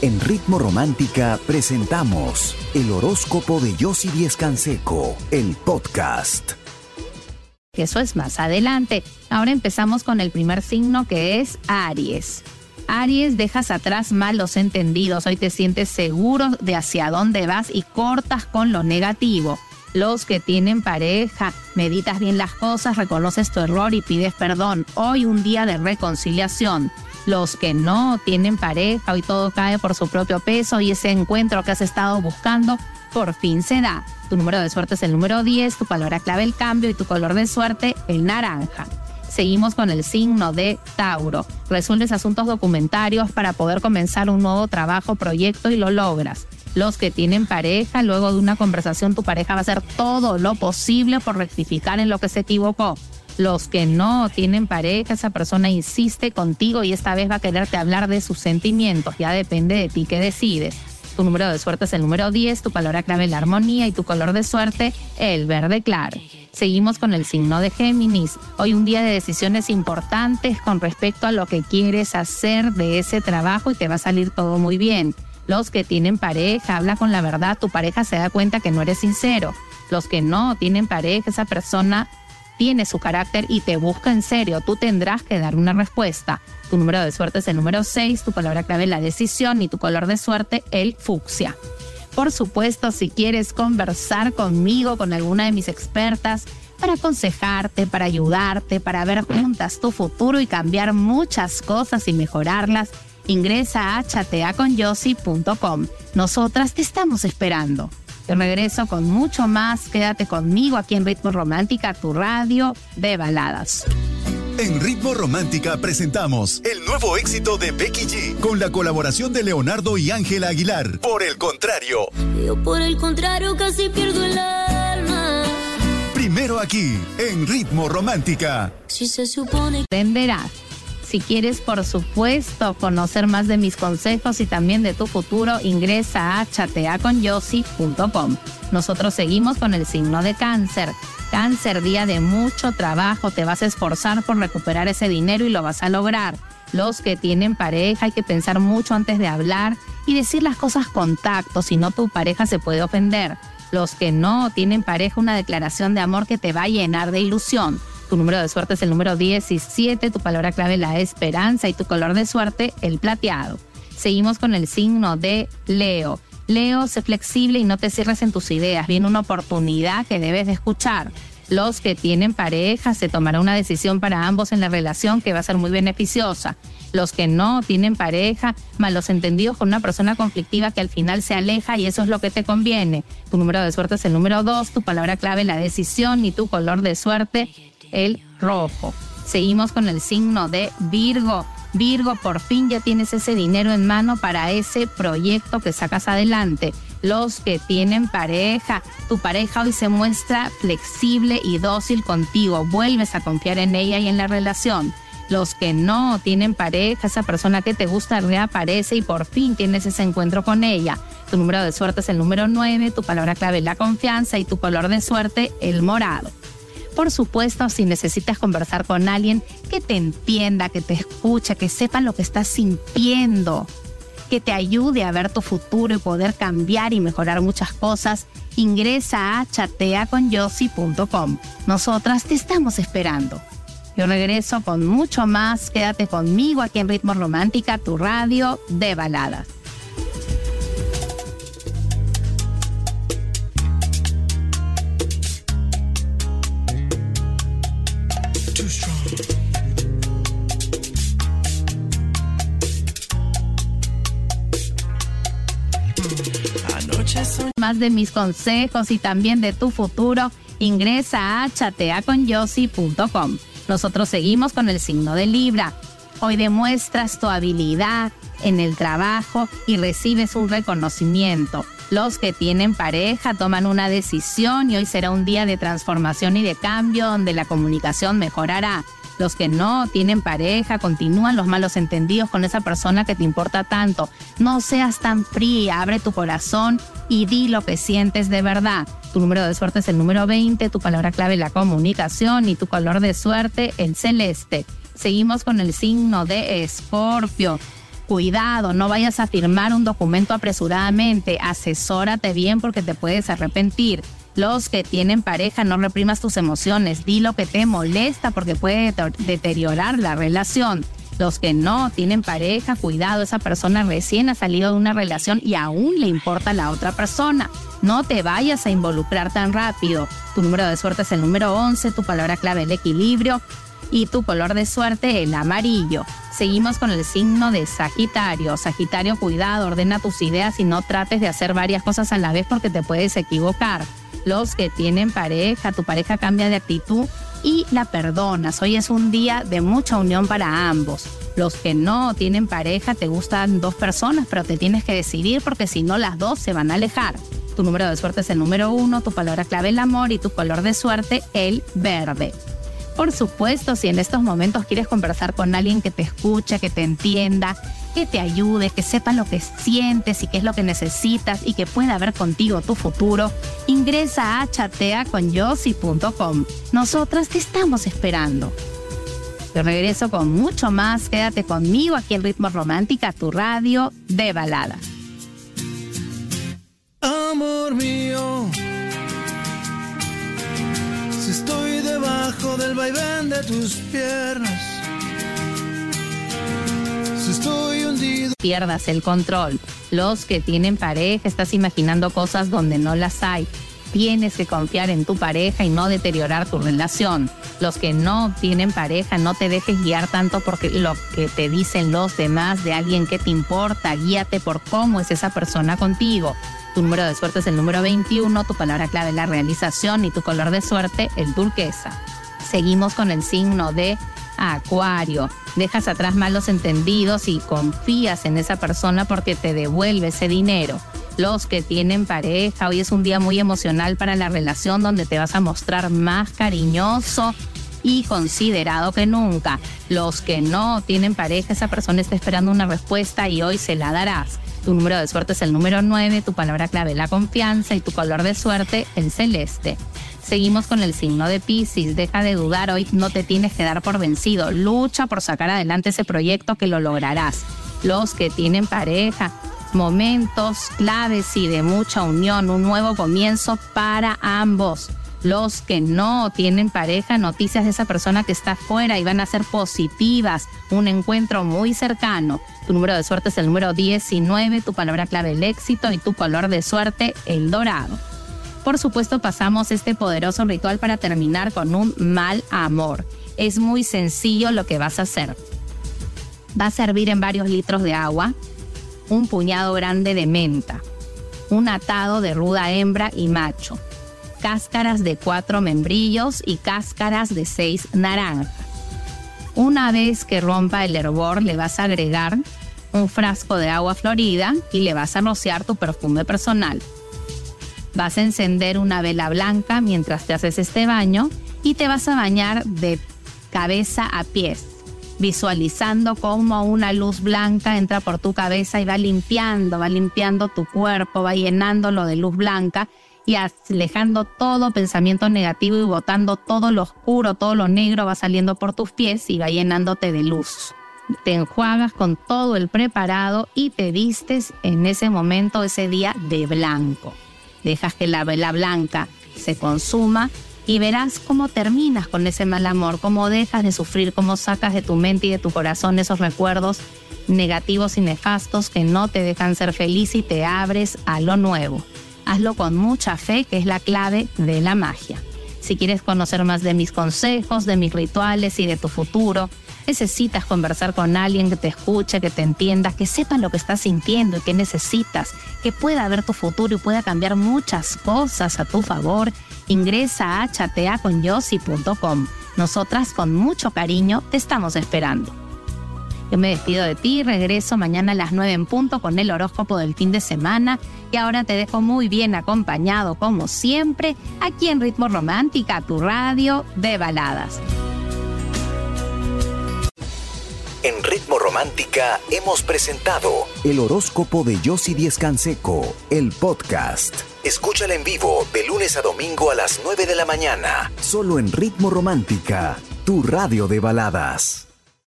En Ritmo Romántica presentamos el horóscopo de Yossi Díez Canseco, el podcast. Eso es más adelante. Ahora empezamos con el primer signo que es Aries. Aries, dejas atrás malos entendidos. Hoy te sientes seguro de hacia dónde vas y cortas con lo negativo. Los que tienen pareja, meditas bien las cosas, reconoces tu error y pides perdón. Hoy un día de reconciliación. Los que no tienen pareja, hoy todo cae por su propio peso y ese encuentro que has estado buscando por fin se da. Tu número de suerte es el número 10, tu palabra clave el cambio y tu color de suerte el naranja. Seguimos con el signo de Tauro. Resuelves asuntos documentarios para poder comenzar un nuevo trabajo, proyecto y lo logras. Los que tienen pareja, luego de una conversación tu pareja va a hacer todo lo posible por rectificar en lo que se equivocó. Los que no tienen pareja, esa persona insiste contigo y esta vez va a quererte hablar de sus sentimientos. Ya depende de ti que decides. Tu número de suerte es el número 10, tu palabra clave la armonía y tu color de suerte el verde claro. Seguimos con el signo de Géminis. Hoy un día de decisiones importantes con respecto a lo que quieres hacer de ese trabajo y te va a salir todo muy bien. Los que tienen pareja, habla con la verdad, tu pareja se da cuenta que no eres sincero. Los que no tienen pareja, esa persona tiene su carácter y te busca en serio, tú tendrás que dar una respuesta. Tu número de suerte es el número 6, tu palabra clave la decisión y tu color de suerte el fucsia. Por supuesto, si quieres conversar conmigo, con alguna de mis expertas, para aconsejarte, para ayudarte, para ver juntas tu futuro y cambiar muchas cosas y mejorarlas, ingresa a chateaconyossi.com. Nosotras te estamos esperando. Te regreso con mucho más. Quédate conmigo aquí en Ritmo Romántica, tu radio de baladas. En Ritmo Romántica presentamos el nuevo éxito de Becky G con la colaboración de Leonardo y Ángela Aguilar. Por el contrario. Yo por el contrario casi pierdo el alma. Primero aquí, en Ritmo Romántica. Si se supone que si quieres, por supuesto, conocer más de mis consejos y también de tu futuro, ingresa a chateaconyossi.com. Nosotros seguimos con el signo de cáncer. Cáncer, día de mucho trabajo, te vas a esforzar por recuperar ese dinero y lo vas a lograr. Los que tienen pareja hay que pensar mucho antes de hablar y decir las cosas con tacto, si no tu pareja se puede ofender. Los que no tienen pareja, una declaración de amor que te va a llenar de ilusión. Tu número de suerte es el número 17, tu palabra clave la esperanza y tu color de suerte el plateado. Seguimos con el signo de Leo. Leo, sé flexible y no te cierres en tus ideas. Viene una oportunidad que debes de escuchar. Los que tienen pareja se tomará una decisión para ambos en la relación que va a ser muy beneficiosa. Los que no tienen pareja, malos entendidos con una persona conflictiva que al final se aleja y eso es lo que te conviene. Tu número de suerte es el número 2, tu palabra clave la decisión y tu color de suerte el rojo. Seguimos con el signo de Virgo. Virgo, por fin ya tienes ese dinero en mano para ese proyecto que sacas adelante. Los que tienen pareja, tu pareja hoy se muestra flexible y dócil contigo. Vuelves a confiar en ella y en la relación. Los que no tienen pareja, esa persona que te gusta reaparece y por fin tienes ese encuentro con ella. Tu número de suerte es el número 9, tu palabra clave es la confianza y tu color de suerte el morado por supuesto, si necesitas conversar con alguien que te entienda, que te escuche, que sepa lo que estás sintiendo, que te ayude a ver tu futuro y poder cambiar y mejorar muchas cosas, ingresa a chateaconyossi.com. Nosotras te estamos esperando. Yo regreso con mucho más. Quédate conmigo aquí en Ritmo Romántica, tu radio de baladas. Más de mis consejos y también de tu futuro, ingresa a chateaconyossi.com. Nosotros seguimos con el signo de Libra. Hoy demuestras tu habilidad en el trabajo y recibes un reconocimiento. Los que tienen pareja toman una decisión y hoy será un día de transformación y de cambio donde la comunicación mejorará. Los que no tienen pareja continúan los malos entendidos con esa persona que te importa tanto. No seas tan fría, abre tu corazón y di lo que sientes de verdad. Tu número de suerte es el número 20, tu palabra clave la comunicación y tu color de suerte el celeste. Seguimos con el signo de Escorpio. Cuidado, no vayas a firmar un documento apresuradamente, asesórate bien porque te puedes arrepentir. Los que tienen pareja, no reprimas tus emociones, di lo que te molesta porque puede deteriorar la relación. Los que no tienen pareja, cuidado, esa persona recién ha salido de una relación y aún le importa a la otra persona. No te vayas a involucrar tan rápido. Tu número de suerte es el número 11, tu palabra clave el equilibrio y tu color de suerte el amarillo. Seguimos con el signo de Sagitario. Sagitario, cuidado, ordena tus ideas y no trates de hacer varias cosas a la vez porque te puedes equivocar. Los que tienen pareja, tu pareja cambia de actitud y la perdonas. Hoy es un día de mucha unión para ambos. Los que no tienen pareja, te gustan dos personas, pero te tienes que decidir porque si no las dos se van a alejar. Tu número de suerte es el número uno, tu palabra clave el amor y tu color de suerte el verde. Por supuesto, si en estos momentos quieres conversar con alguien que te escuche, que te entienda, que te ayude, que sepa lo que sientes y qué es lo que necesitas y que pueda ver contigo tu futuro, ingresa a chateaconyossi.com. Nosotras te estamos esperando. Te regreso con mucho más. Quédate conmigo aquí en Ritmo Romántica, tu radio de balada. Amor mío estoy debajo del vaivén de tus piernas. Estoy hundido. Pierdas el control. Los que tienen pareja, estás imaginando cosas donde no las hay. Tienes que confiar en tu pareja y no deteriorar tu relación. Los que no tienen pareja, no te dejes guiar tanto porque lo que te dicen los demás de alguien que te importa. Guíate por cómo es esa persona contigo. Tu número de suerte es el número 21, tu palabra clave la realización y tu color de suerte el turquesa. Seguimos con el signo de Acuario. Dejas atrás malos entendidos y confías en esa persona porque te devuelve ese dinero. Los que tienen pareja, hoy es un día muy emocional para la relación donde te vas a mostrar más cariñoso y considerado que nunca. Los que no tienen pareja, esa persona está esperando una respuesta y hoy se la darás. Tu número de suerte es el número 9, tu palabra clave la confianza y tu color de suerte el celeste. Seguimos con el signo de Pisces. Deja de dudar, hoy no te tienes que dar por vencido. Lucha por sacar adelante ese proyecto que lo lograrás. Los que tienen pareja, momentos claves y de mucha unión, un nuevo comienzo para ambos los que no tienen pareja, noticias de esa persona que está afuera y van a ser positivas, un encuentro muy cercano. Tu número de suerte es el número 19, tu palabra clave el éxito y tu color de suerte el dorado. Por supuesto pasamos este poderoso ritual para terminar con un mal amor. Es muy sencillo lo que vas a hacer. Vas a servir en varios litros de agua un puñado grande de menta, un atado de ruda hembra y macho, cáscaras de cuatro membrillos y cáscaras de seis naranjas. Una vez que rompa el hervor le vas a agregar un frasco de agua florida y le vas a rociar tu perfume personal. Vas a encender una vela blanca mientras te haces este baño y te vas a bañar de cabeza a pies, visualizando cómo una luz blanca entra por tu cabeza y va limpiando, va limpiando tu cuerpo, va llenándolo de luz blanca y alejando todo pensamiento negativo y botando todo lo oscuro, todo lo negro va saliendo por tus pies y va llenándote de luz. Te enjuagas con todo el preparado y te vistes en ese momento, ese día de blanco. Dejas que la vela blanca se consuma y verás cómo terminas con ese mal amor, cómo dejas de sufrir, cómo sacas de tu mente y de tu corazón esos recuerdos negativos y nefastos que no te dejan ser feliz y te abres a lo nuevo hazlo con mucha fe, que es la clave de la magia. Si quieres conocer más de mis consejos, de mis rituales y de tu futuro, necesitas conversar con alguien que te escuche, que te entienda, que sepa lo que estás sintiendo y que necesitas, que pueda ver tu futuro y pueda cambiar muchas cosas a tu favor, ingresa a chateaconyossi.com. Nosotras con mucho cariño te estamos esperando. Yo me despido de ti, regreso mañana a las 9 en punto con el horóscopo del fin de semana y ahora te dejo muy bien acompañado como siempre aquí en Ritmo Romántica, tu radio de baladas. En Ritmo Romántica hemos presentado el horóscopo de Yossi Díez Canseco, el podcast. Escúchala en vivo de lunes a domingo a las 9 de la mañana, solo en Ritmo Romántica, tu radio de baladas.